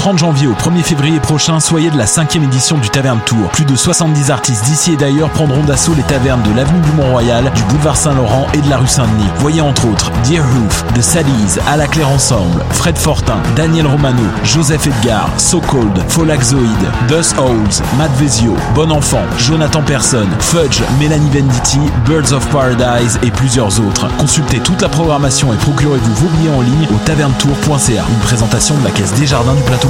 30 janvier au 1er février prochain, soyez de la cinquième édition du Taverne Tour. Plus de 70 artistes d'ici et d'ailleurs prendront d'assaut les tavernes de l'avenue du Mont-Royal, du boulevard Saint-Laurent et de la rue Saint-Denis. Voyez entre autres Dear Hoof, The Sallies, À la Claire Ensemble, Fred Fortin, Daniel Romano, Joseph Edgar, So Cold, Folaxoid, Dust Holes, Matt Vezio, Bon Enfant, Jonathan Person, Fudge, Mélanie Venditti, Birds of Paradise et plusieurs autres. Consultez toute la programmation et procurez-vous vos billets en ligne au tavernetour.ca. Une présentation de la Caisse des Jardins du Plateau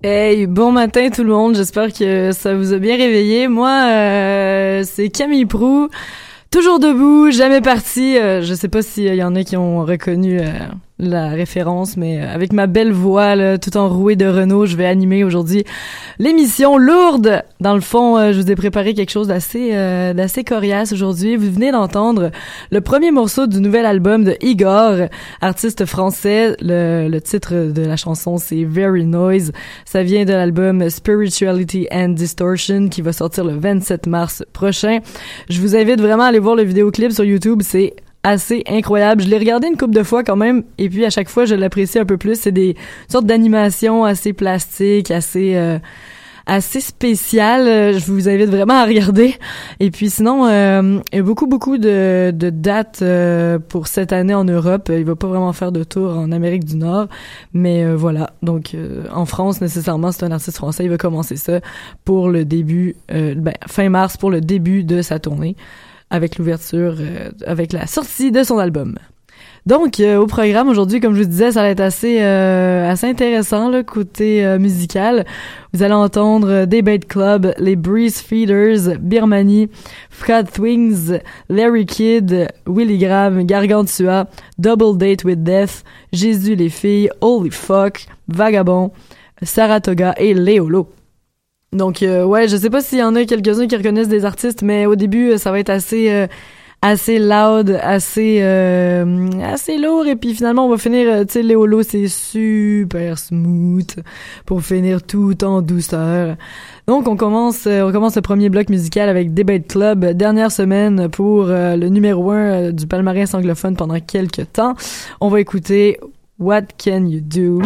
Hey, bon matin tout le monde. J'espère que ça vous a bien réveillé. Moi, euh, c'est Camille Prou. Toujours debout, jamais parti. Euh, je sais pas s'il y en a qui ont reconnu euh, la référence, mais euh, avec ma belle voix, là, tout enrouée de Renault, je vais animer aujourd'hui l'émission lourde. Dans le fond, euh, je vous ai préparé quelque chose d'assez euh, d'assez coriace aujourd'hui. Vous venez d'entendre le premier morceau du nouvel album de Igor, artiste français. Le, le titre de la chanson, c'est Very Noise. Ça vient de l'album Spirituality and Distortion qui va sortir le 27 mars prochain. Je vous invite vraiment à aller voir le vidéoclip sur YouTube. C'est assez incroyable. Je l'ai regardé une couple de fois quand même, et puis à chaque fois, je l'apprécie un peu plus. C'est des sortes d'animations assez plastiques, assez euh, assez spéciales. Je vous invite vraiment à regarder. Et puis sinon, euh, il y a beaucoup beaucoup de, de dates euh, pour cette année en Europe. Il va pas vraiment faire de tour en Amérique du Nord, mais euh, voilà. Donc en France, nécessairement, c'est un artiste français. Il va commencer ça pour le début, ben, fin mars pour le début de sa tournée. Avec l'ouverture, euh, avec la sortie de son album. Donc, euh, au programme aujourd'hui, comme je vous disais, ça va être assez euh, assez intéressant, le côté euh, musical. Vous allez entendre Debate Club, les Breeze Feeders, Birmanie, Fred Thwings, Larry Kidd, Willy Graham, Gargantua, Double Date with Death, Jésus les filles, Holy Fuck, Vagabond, Saratoga et Léolo. Donc, ouais, je sais pas s'il y en a quelques-uns qui reconnaissent des artistes, mais au début, ça va être assez assez loud, assez euh, assez lourd et puis finalement on va finir euh, tu sais Léolo c'est super smooth pour finir tout en douceur. Donc on commence euh, on commence le premier bloc musical avec Debate Club, dernière semaine pour le numéro un du palmarès anglophone pendant quelques temps. On va écouter What Can You Do?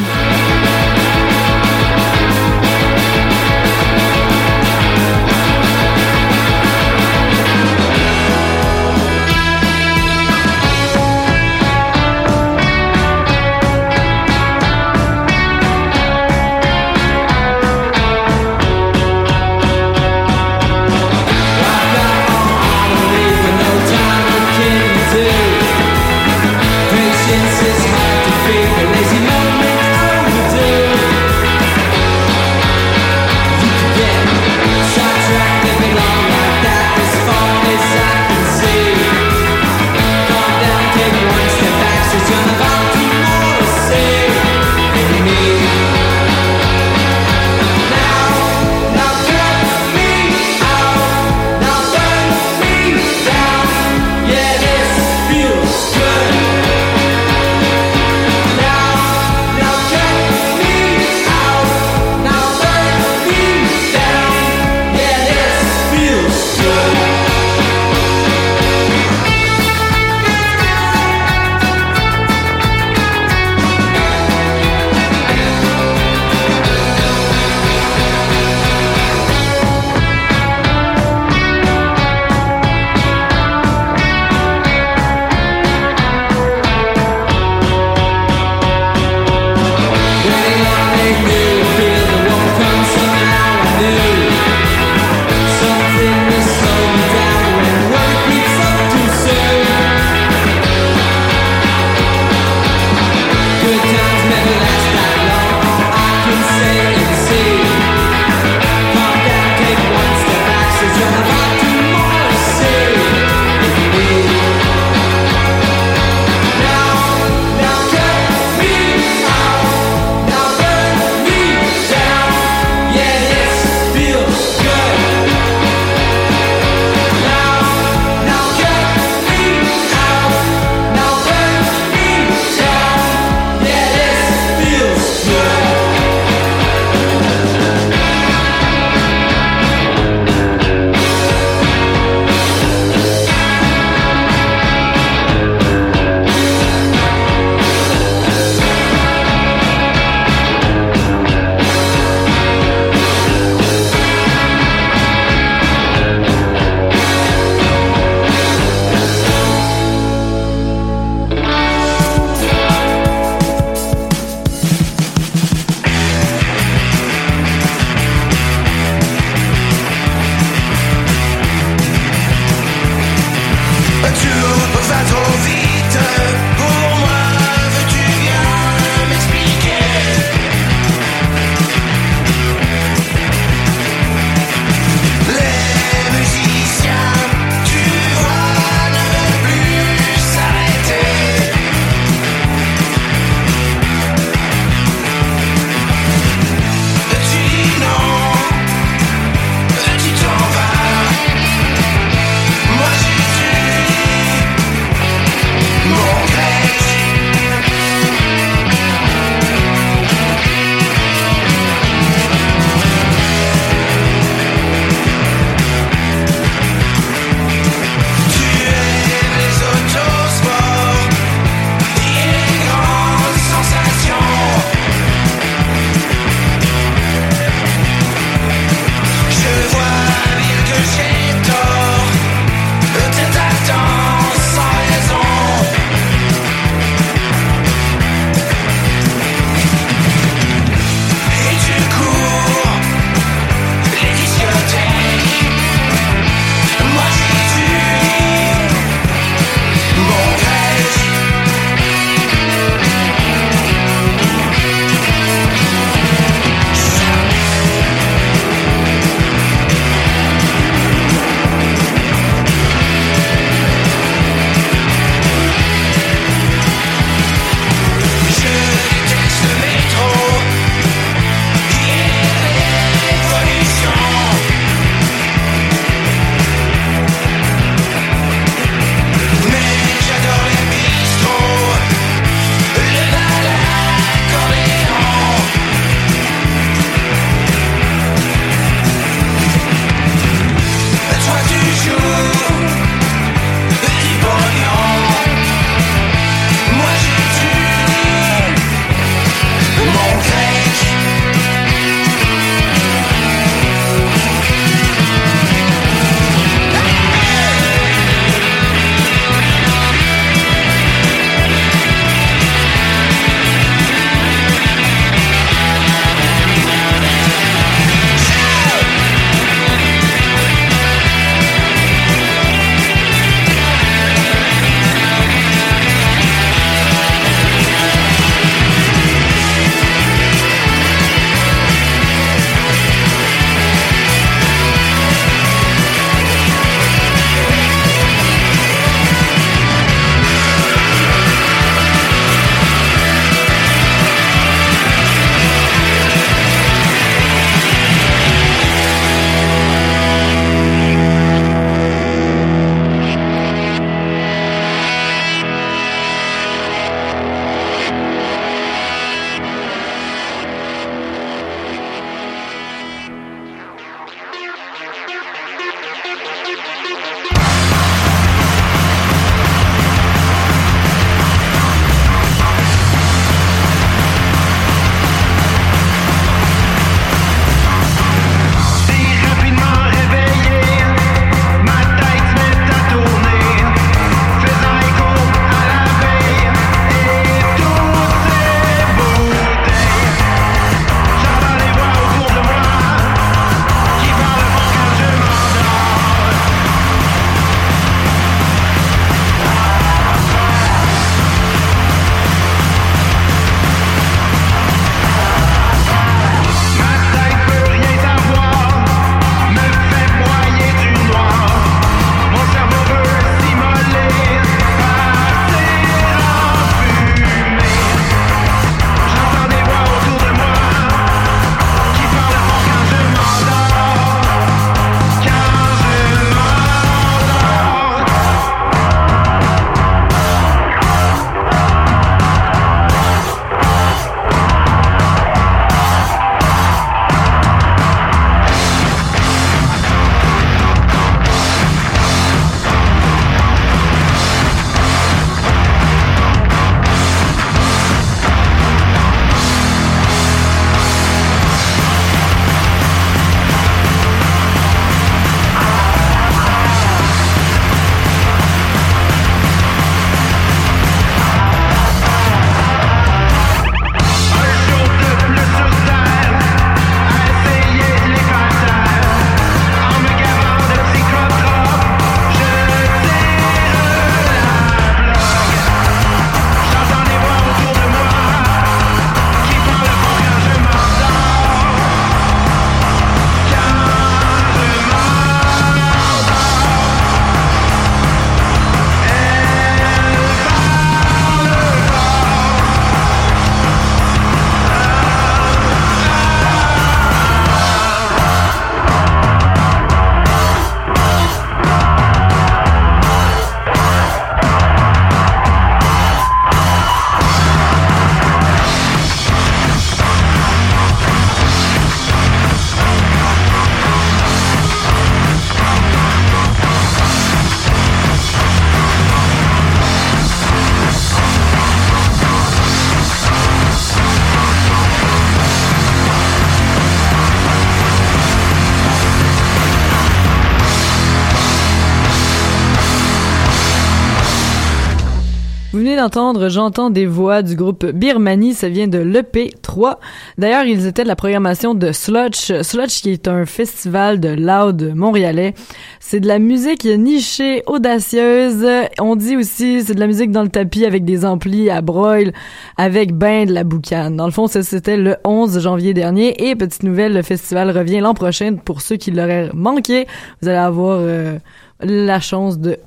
D'entendre J'entends des voix du groupe Birmanie, ça vient de l'EP3. D'ailleurs, ils étaient de la programmation de Sludge, Sludge qui est un festival de loud montréalais. C'est de la musique nichée, audacieuse. On dit aussi c'est de la musique dans le tapis avec des amplis à broil, avec ben de la boucane. Dans le fond, c'était le 11 janvier dernier. Et petite nouvelle, le festival revient l'an prochain. Pour ceux qui l'auraient manqué, vous allez avoir euh, la chance de,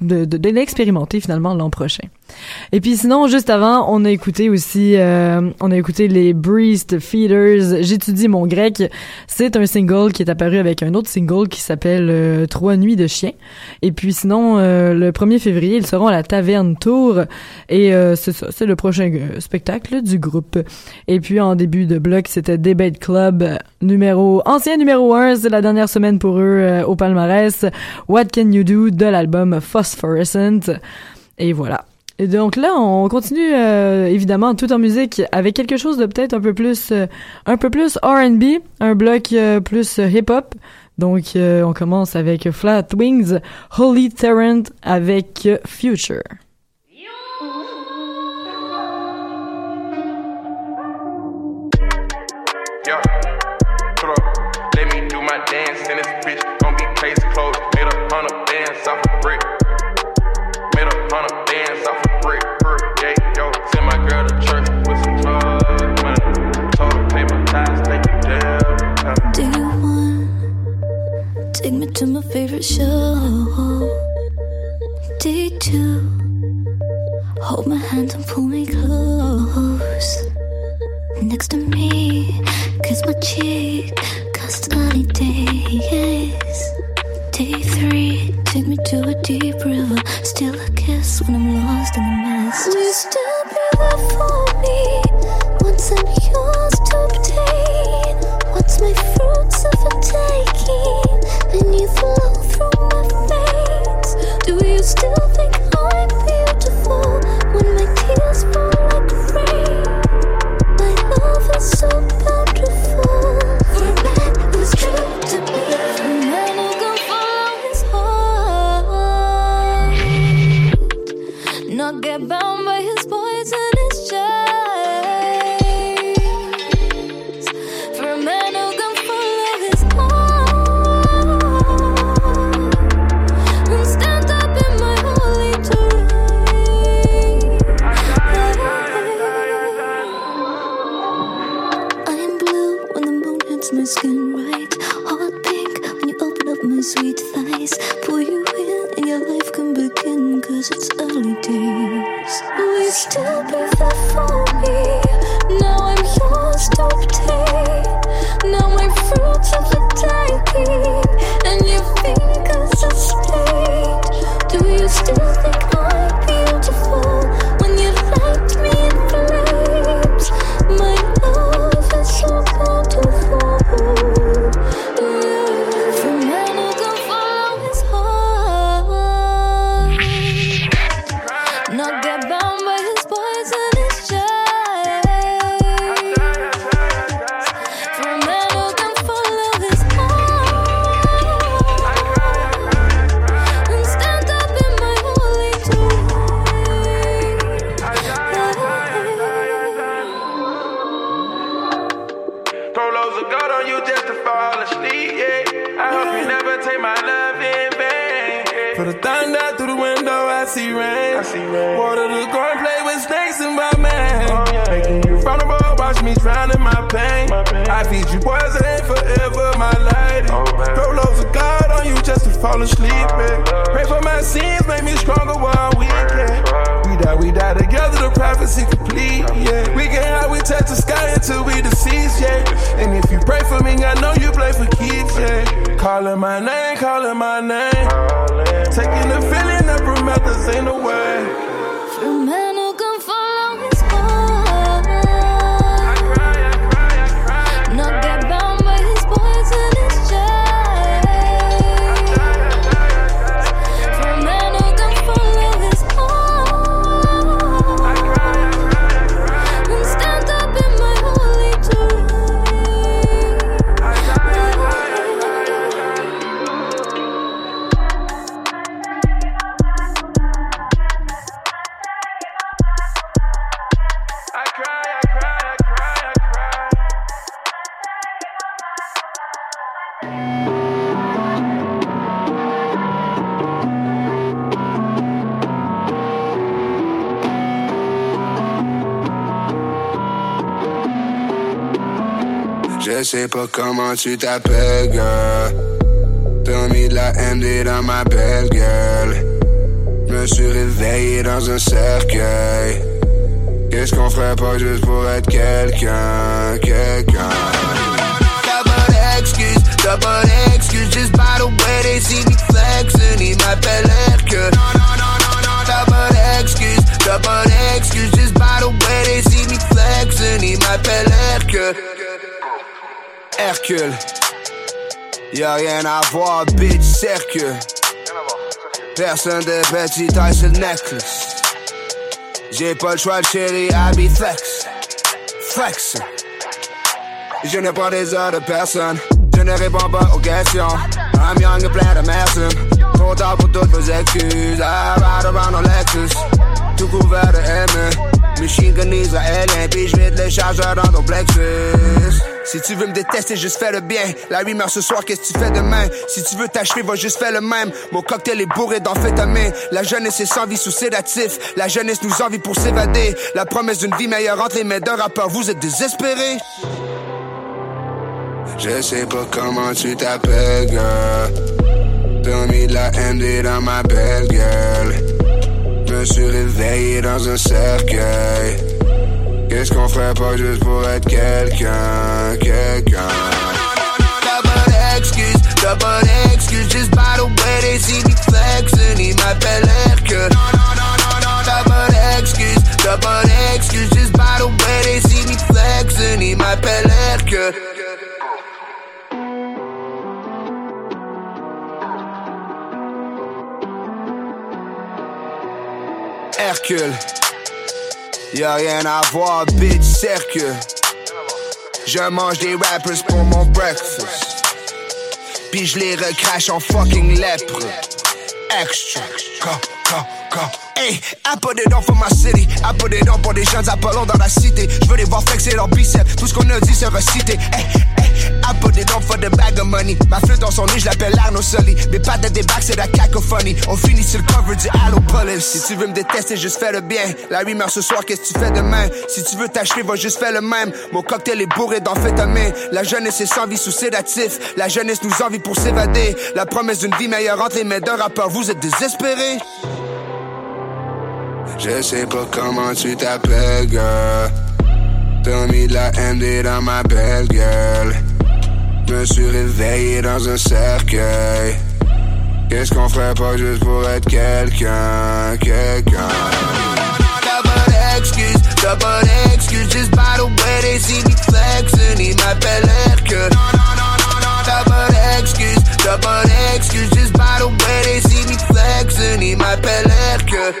de, de l'expérimenter finalement l'an prochain. Et puis sinon, juste avant, on a écouté aussi, euh, on a écouté les Breezed Feeders. J'étudie mon grec. C'est un single qui est apparu avec un autre single qui s'appelle euh, Trois nuits de chien. Et puis sinon, euh, le 1er février, ils seront à la Taverne Tour. Et c'est ça, c'est le prochain spectacle du groupe. Et puis en début de bloc, c'était Debate Club numéro ancien numéro 1. C'est la dernière semaine pour eux au palmarès. What Can You Do de l'album Phosphorescent. Et voilà. Et donc là, on continue euh, évidemment tout en musique avec quelque chose de peut-être un peu plus euh, un peu plus R&B, un bloc euh, plus hip-hop. Donc on commence avec Flat Wings, Holy Tyrant avec Future. To my favorite show. Day two. Hold my hand and pull me close. Next to me, kiss my cheek. Custody days. Day three, take me to a deep river. Still a kiss when I'm lost in the mist. You still rolls of gold on you just to fall asleep. Yeah. I hope you never take my love in vain. Yeah. Put a thunder through the window, I see rain. I see rain. Water the corn, play with snakes in my man. Oh, yeah. Making you vulnerable, watch me drown in my pain. my pain. I feed you poison forever, my lady. Oh, Throw loads of God on you just to fall asleep. Oh, Pray for my sins, make me stronger while we can. Why we die together, the prophecy complete, yeah. We get high, we touch the sky until we deceased, yeah. And if you pray for me, I know you play for keeps, yeah. Calling my name, calling my name. Taking the feeling that no away. Pas comment tu t'appelles, girl. T'as mis de la MD dans ma belle gueule. Me suis réveillé dans un cercueil. Qu'est-ce qu'on ferait pas juste pour être quelqu'un, quelqu'un? T'as pas d'excuse, t'as pas d'excuse. Just by the way they see me flexing, ils m'appellent. T'as Y'a rien à voir, bitch, cercle. Personne de petit taille sur. J'ai pas le choix de chérie, I be flex. Flex. Je ne prends des heures de personne. Je ne réponds pas aux questions. I'm young and plein de merci. Trop tard pour toutes vos excuses. I ride around on Lexus. Tout couvert de M. Machine gun israélien, puis je vide les chargeurs dans ton plexus. Si tu veux me détester, juste fais le bien. La rumeur ce soir, qu'est-ce que tu fais demain? Si tu veux t'achever, va juste faire le même. Mon cocktail est bourré d'amphétamine. La jeunesse est sans vie sous sédatif. La jeunesse nous envie pour s'évader. La promesse d'une vie meilleure entre les mains d'un rappeur, vous êtes désespérés. Je sais pas comment tu t'appelles, girl. T'as mis de la MD dans ma belle gueule. Me suis réveillé dans un cercueil. Qu'est-ce qu'on ferait pas juste pour être quelqu'un, quelqu'un? T'as pas d'excuse, t'as pas d'excuse. Just by the way they see me flexing, ils m'appellent Hercule. T'as pas d'excuse, t'as pas d'excuse. Just by the way they see me flexing, ils m'appellent Hercule. Hercule. Y'a rien à voir, bitch, cercle. Je mange des rappers pour mon breakfast. Puis je les recrache en fucking lèpre. Extra. Hey, I put it on for my city. I put it on pour des jeunes Apollons dans la cité. Je veux les voir flexer leurs biceps. Tout ce qu'on a dit sera cité. Hey, hey, I put it on for the bag of money. Ma flûte dans son nez, je l'appelle Arno Sully. Mes pattes de débarque, c'est la cacophonie. On finit sur le cover du Halo. Si tu veux me détester, juste fais le bien. La rumeur ce soir, qu'est-ce que tu fais demain? Si tu veux t'achever, va juste faire le même. Mon cocktail est bourré d'amphétamine. La jeunesse est sans vie sous sédatif. La jeunesse nous envie pour s'évader. La promesse d'une vie meilleure entre les mains d'un rappeur, vous êtes désespérés. Je sais pas comment tu t'appelles, girl. T'as mis de la MD dans ma belle gueule. Me suis réveillé dans un cercueil. Qu'est-ce qu'on ferait pas juste pour être quelqu'un, quelqu'un? T'as pas d'excuse, t'as pas d'excuse. Just by the way they see me flexing, ils m'appellent Hercule. T'as pas d'excuse, t'as pas d'excuse. Just by the way they see me flexing, ils m'appellent Hercule.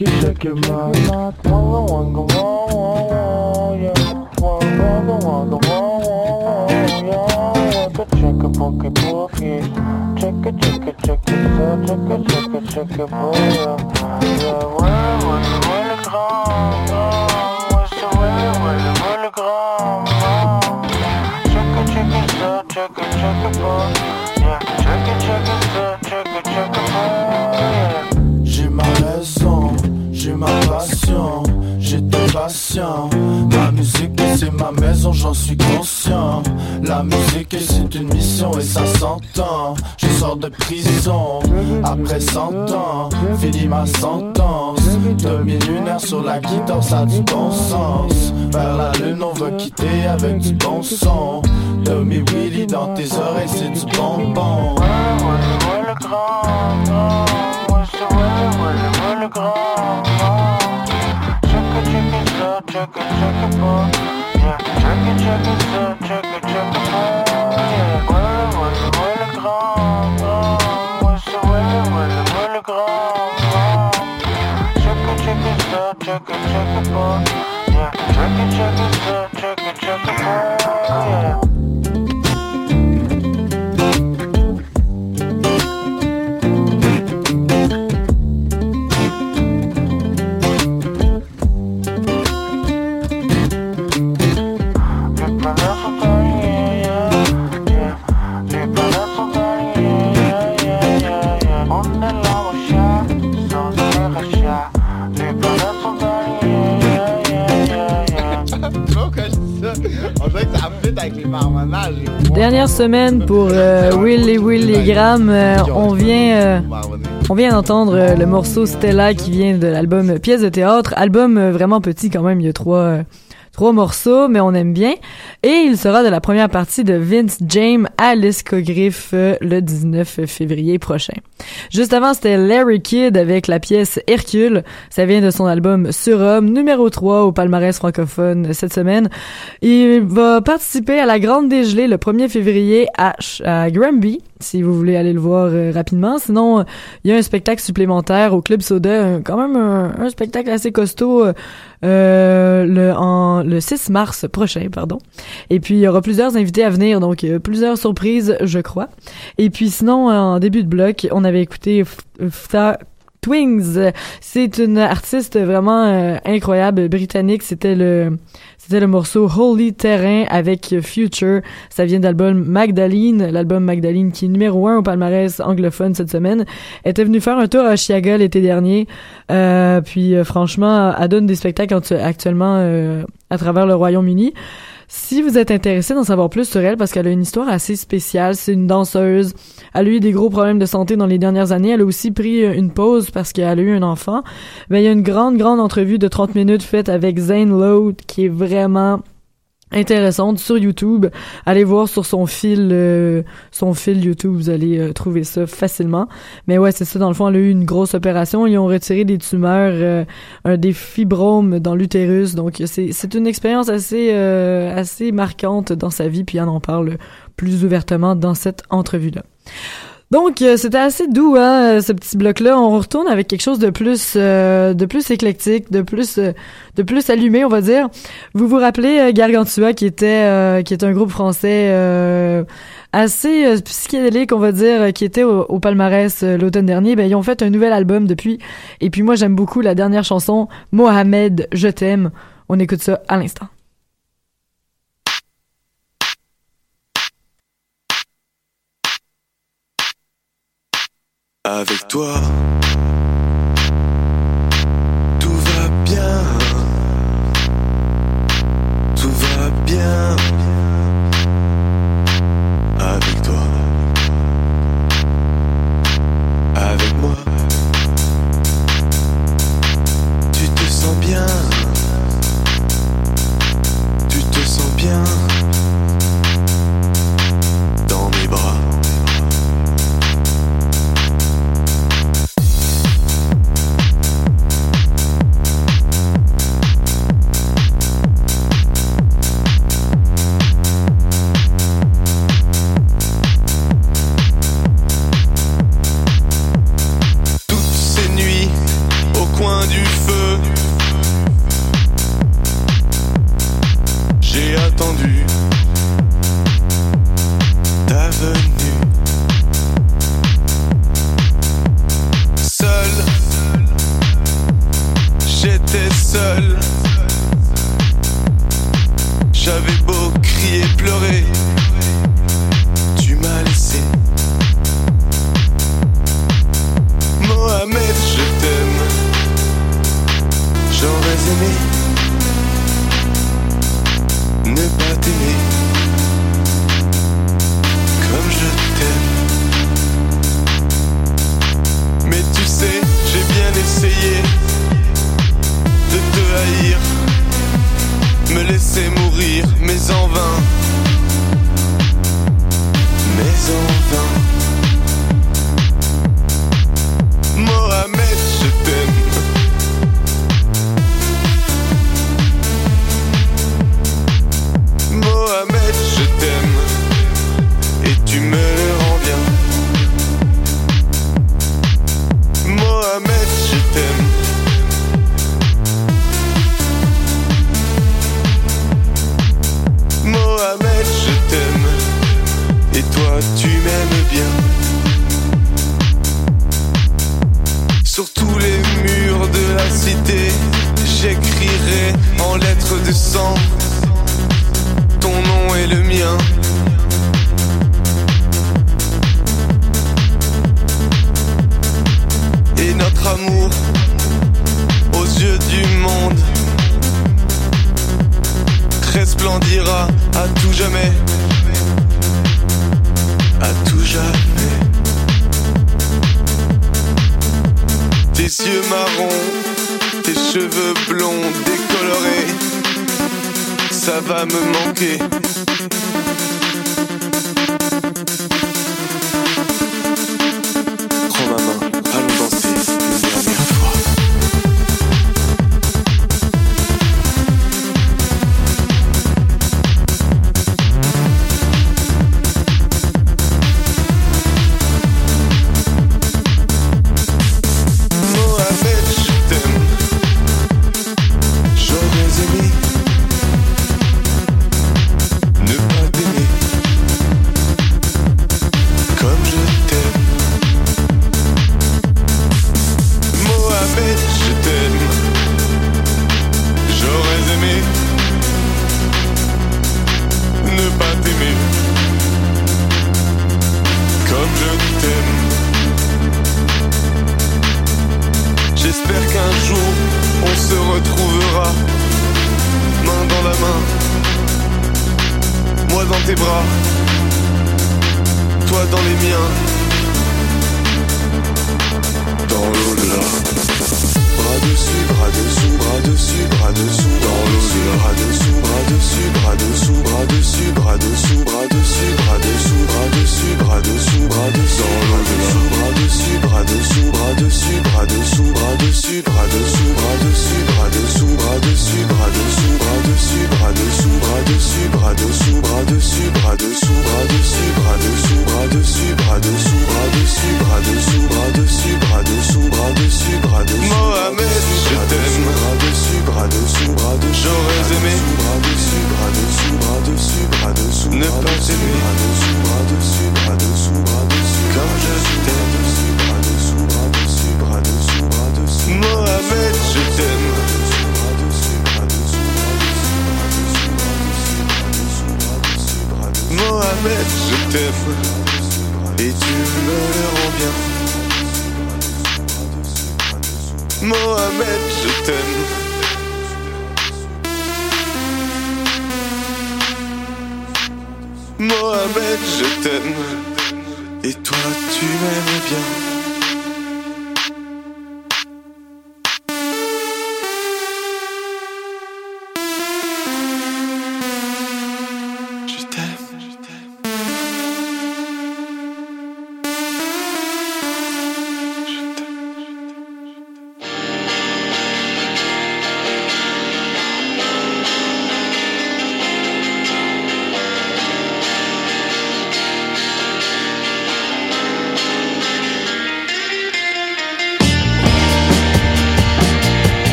Moi, check it, check it moi. Check it, bookie, bookie. Check it, check it, check it, ça, check it, check it, check it, boy. Ça s'entend. Je sors de prison après 100 ans, fini ma sentence. Demi-lunaire sur la guitare, ça a du bon sens. Vers la lune, on va quitter avec du bon son. Demi Willy dans tes oreilles, c'est du bonbon. Ouais, le grand. Ouais, le grand, check it, check it, check it, Dernière semaine pour euh, Willy Willy Graham. Euh, on vient, euh, on vient d'entendre euh, le morceau Stella qui vient de l'album Pièce de théâtre. Album vraiment petit quand même. Il y a trois, trois morceaux, mais on aime bien. Et il sera de la première partie de Vince James à l'Escogriffe euh, le 19 février prochain. Juste avant, c'était Larry Kidd avec la pièce Hercule. Ça vient de son album Surhomme, numéro 3 au palmarès francophone cette semaine. Il va participer à la Grande Dégelée le 1er février à, à Granby, si vous voulez aller le voir euh, rapidement. Sinon, euh, il y a un spectacle supplémentaire au Club Soda, quand même un, un spectacle assez costaud euh, le, en, le 6 mars prochain, pardon. Et puis, il y aura plusieurs invités à venir, donc euh, plusieurs surprises, je crois. Et puis sinon, en début de bloc, on avait écouté Fta Twings. C'est une artiste vraiment euh, incroyable, britannique. C'était le c'était le morceau Holy Terrain avec Future. Ça vient de l'album Magdalene, l'album Magdalene qui est numéro un au palmarès anglophone cette semaine. Elle était venue faire un tour à Chiaga l'été dernier. Euh, puis euh, franchement, elle donne des spectacles actu- actuellement euh, à travers le Royaume-Uni. Si vous êtes intéressé d'en savoir plus sur elle, parce qu'elle a une histoire assez spéciale, c'est une danseuse. Elle a eu des gros problèmes de santé dans les dernières années. Elle a aussi pris euh, une pause parce qu'elle a eu un enfant. Ben, il y a une grande, grande entrevue de 30 minutes faite avec Zane Lowe qui est vraiment intéressante sur YouTube. Allez voir sur son fil euh, son fil YouTube, vous allez euh, trouver ça facilement. Mais ouais, c'est ça dans le fond, elle a eu une grosse opération, ils ont retiré des tumeurs euh, des fibromes dans l'utérus. Donc c'est c'est une expérience assez euh, assez marquante dans sa vie puis elle en parle plus ouvertement dans cette entrevue là. Donc euh, c'était assez doux hein, euh, ce petit bloc là. On retourne avec quelque chose de plus euh, de plus éclectique, de plus euh, de plus allumé, on va dire. Vous vous rappelez euh, Gargantua qui était qui est un groupe français assez psychédélique, on va dire, qui était au, au palmarès l'automne dernier. Ben ils ont fait un nouvel album depuis. Et puis moi j'aime beaucoup la dernière chanson Mohamed, je t'aime. On écoute ça à l'instant. Avec toi,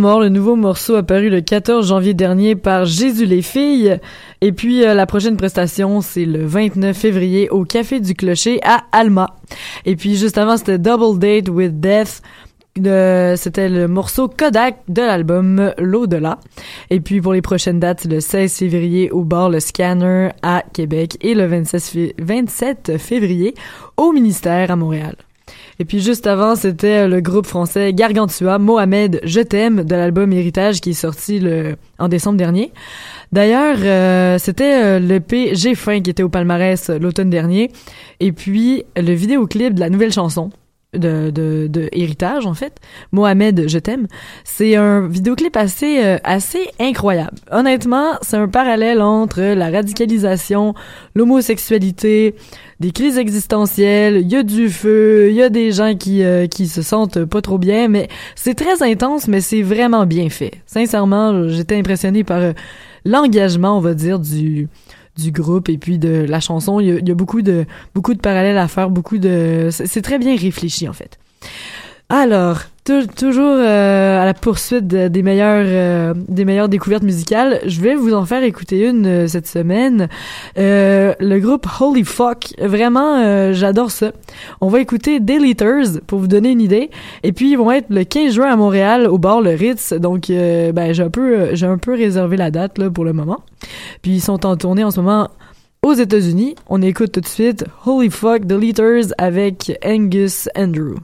le nouveau morceau apparu le 14 janvier dernier par Jésus les filles. Et puis euh, la prochaine prestation, c'est le 29 février au Café du Clocher à Alma. Et puis juste avant, c'était Double Date with Death. Euh, c'était le morceau Kodak de l'album L'au-delà. Et puis pour les prochaines dates, le 16 février au bar Le Scanner à Québec et le 26 fé- 27 février au ministère à Montréal. Et puis juste avant, c'était le groupe français Gargantua, Mohamed, Je t'aime, de l'album Héritage qui est sorti le, en décembre dernier. D'ailleurs, euh, c'était euh, l'EP J'ai faim qui était au palmarès euh, l'automne dernier. Et puis le vidéoclip de la nouvelle chanson de, de, de Héritage, en fait, Mohamed, Je t'aime, c'est un vidéoclip assez, euh, assez incroyable. Honnêtement, c'est un parallèle entre la radicalisation, l'homosexualité, des crises existentielles, il y a du feu, il y a des gens qui euh, qui se sentent pas trop bien, mais c'est très intense, mais c'est vraiment bien fait. Sincèrement, j'étais impressionné par euh, l'engagement, on va dire, du du groupe et puis de la chanson. Il y a, beaucoup de beaucoup de parallèles à faire, beaucoup de c'est très bien réfléchi en fait. Alors, tou- toujours euh, à la poursuite de- des meilleures euh, des meilleures découvertes musicales, je vais vous en faire écouter une euh, cette semaine. Euh, le groupe Holy Fuck, vraiment, euh, j'adore ça. On va écouter Deleters pour vous donner une idée. Et puis ils vont être le 15 juin à Montréal au bar Le Ritz. Donc, euh, ben j'ai un peu j'ai un peu réservé la date là pour le moment. Puis ils sont en tournée en ce moment aux États-Unis. On écoute tout de suite Holy Fuck Deleters avec Angus Andrew.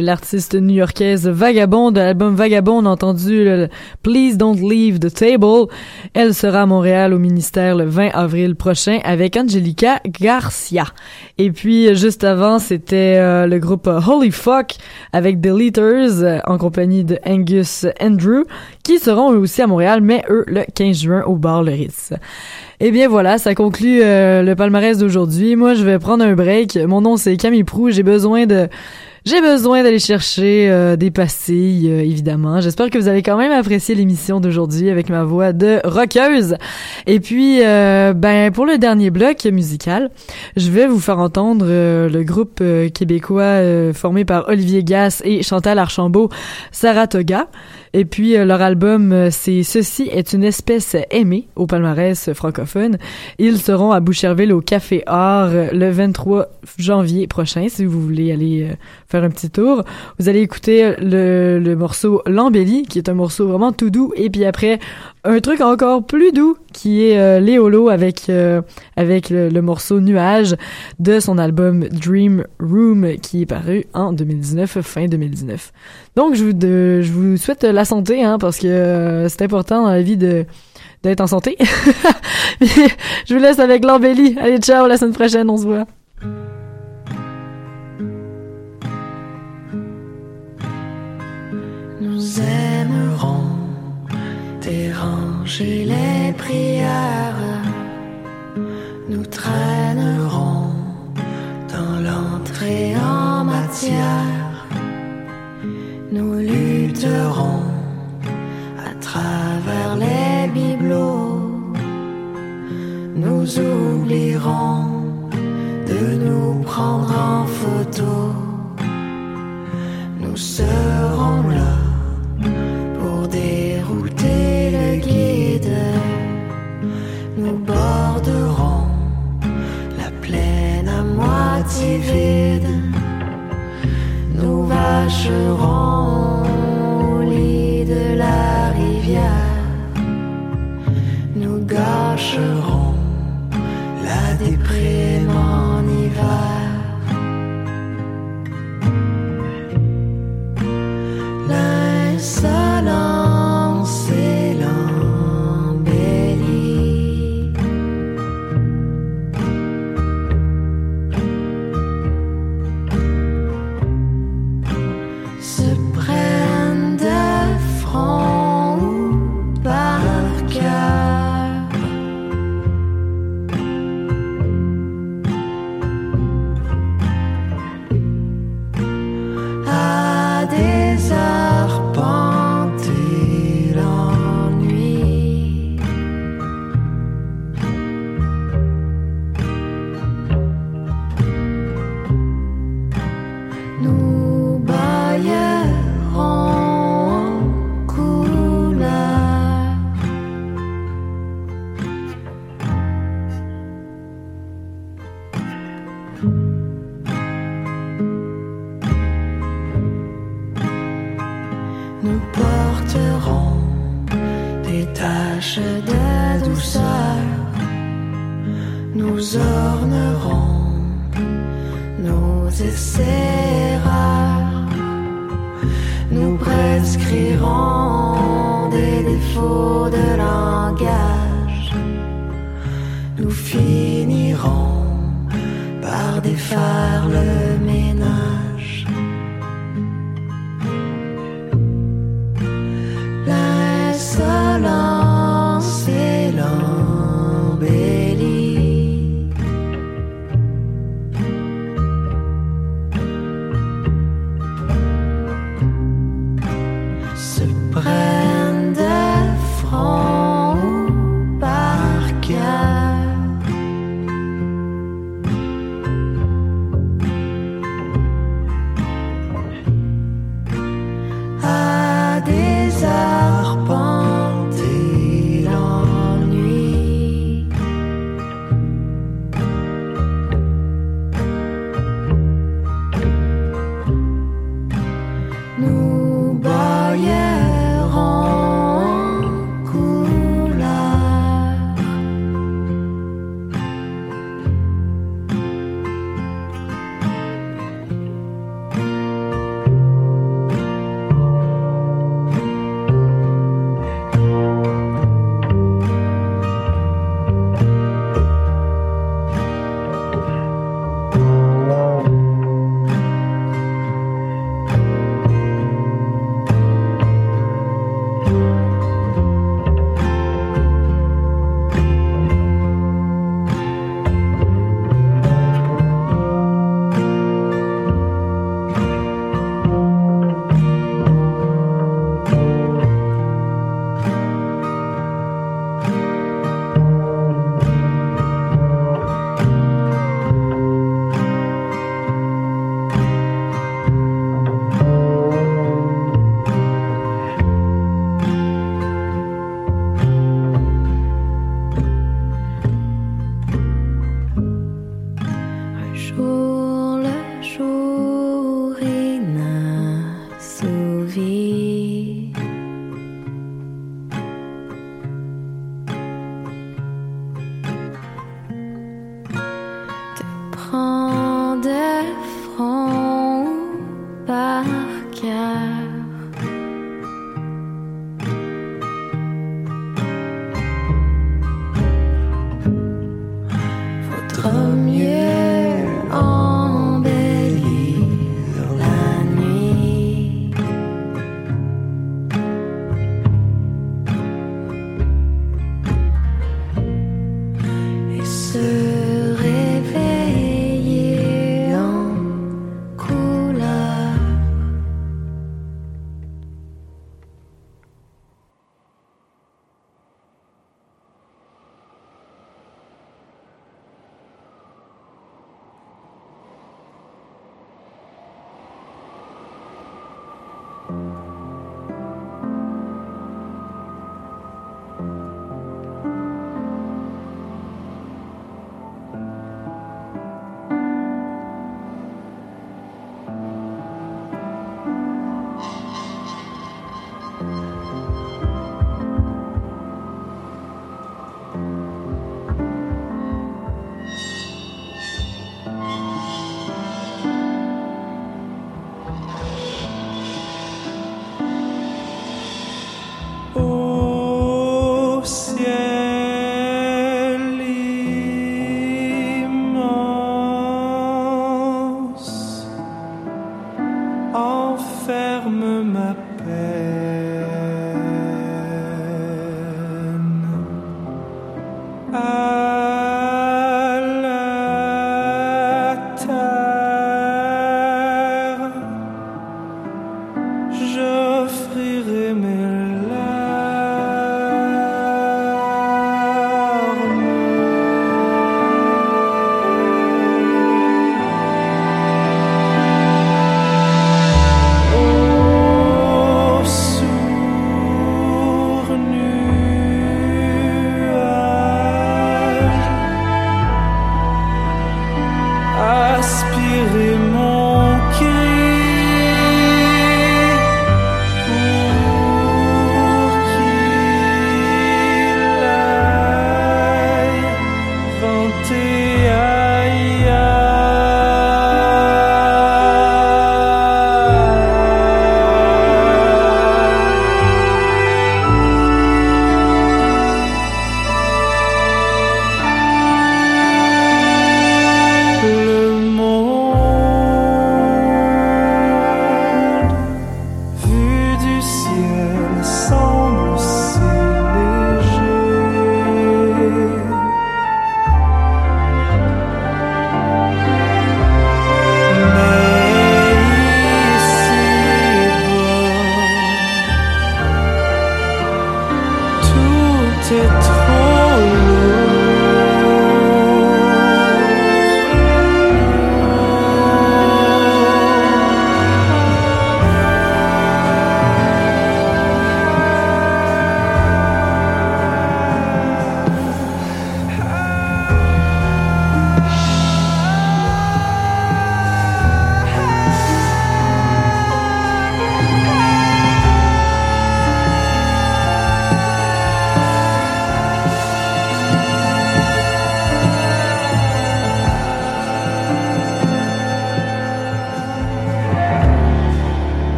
L'artiste new-yorkaise Vagabond, de l'album Vagabond, on a entendu le Please Don't Leave the Table. Elle sera à Montréal au ministère le 20 avril prochain avec Angelica Garcia. Et puis, juste avant, c'était euh, le groupe Holy Fuck avec The Leaders euh, en compagnie de Angus Andrew qui seront eux aussi à Montréal, mais eux le 15 juin au bar Le. Eh bien voilà, ça conclut euh, le palmarès d'aujourd'hui. Moi, je vais prendre un break. Mon nom c'est Camille Prou. J'ai besoin de j'ai besoin d'aller chercher euh, des pastilles, euh, évidemment. J'espère que vous avez quand même apprécié l'émission d'aujourd'hui avec ma voix de rockeuse. Et puis, euh, ben pour le dernier bloc musical, je vais vous faire entendre euh, le groupe euh, québécois euh, formé par Olivier Gass et Chantal Archambault, Saratoga. Et puis euh, leur album, euh, c'est Ceci est une espèce aimée au palmarès francophone. Ils seront à Boucherville au Café Art euh, le 23 janvier prochain, si vous voulez aller faire un petit tour. Vous allez écouter le, le morceau L'embellie, qui est un morceau vraiment tout doux. Et puis après, un truc encore plus doux, qui est euh, Léolo avec, euh, avec le, morceau Nuage de son album Dream Room, qui est paru en 2019, fin 2019. Donc, je vous, je vous souhaite la santé, hein, parce que euh, c'est important dans la vie de d'être en santé. je vous laisse avec l'embellie. Allez, ciao, la semaine prochaine, on se voit. Déranger les prières. Nous traînerons dans l'entrée en matière. Nous lutterons à travers les bibelots. Nous oublierons de nous prendre en photo. Nous serons là tâcherons au lit de la rivière, nous gâcherons la déprime en hiver. Nous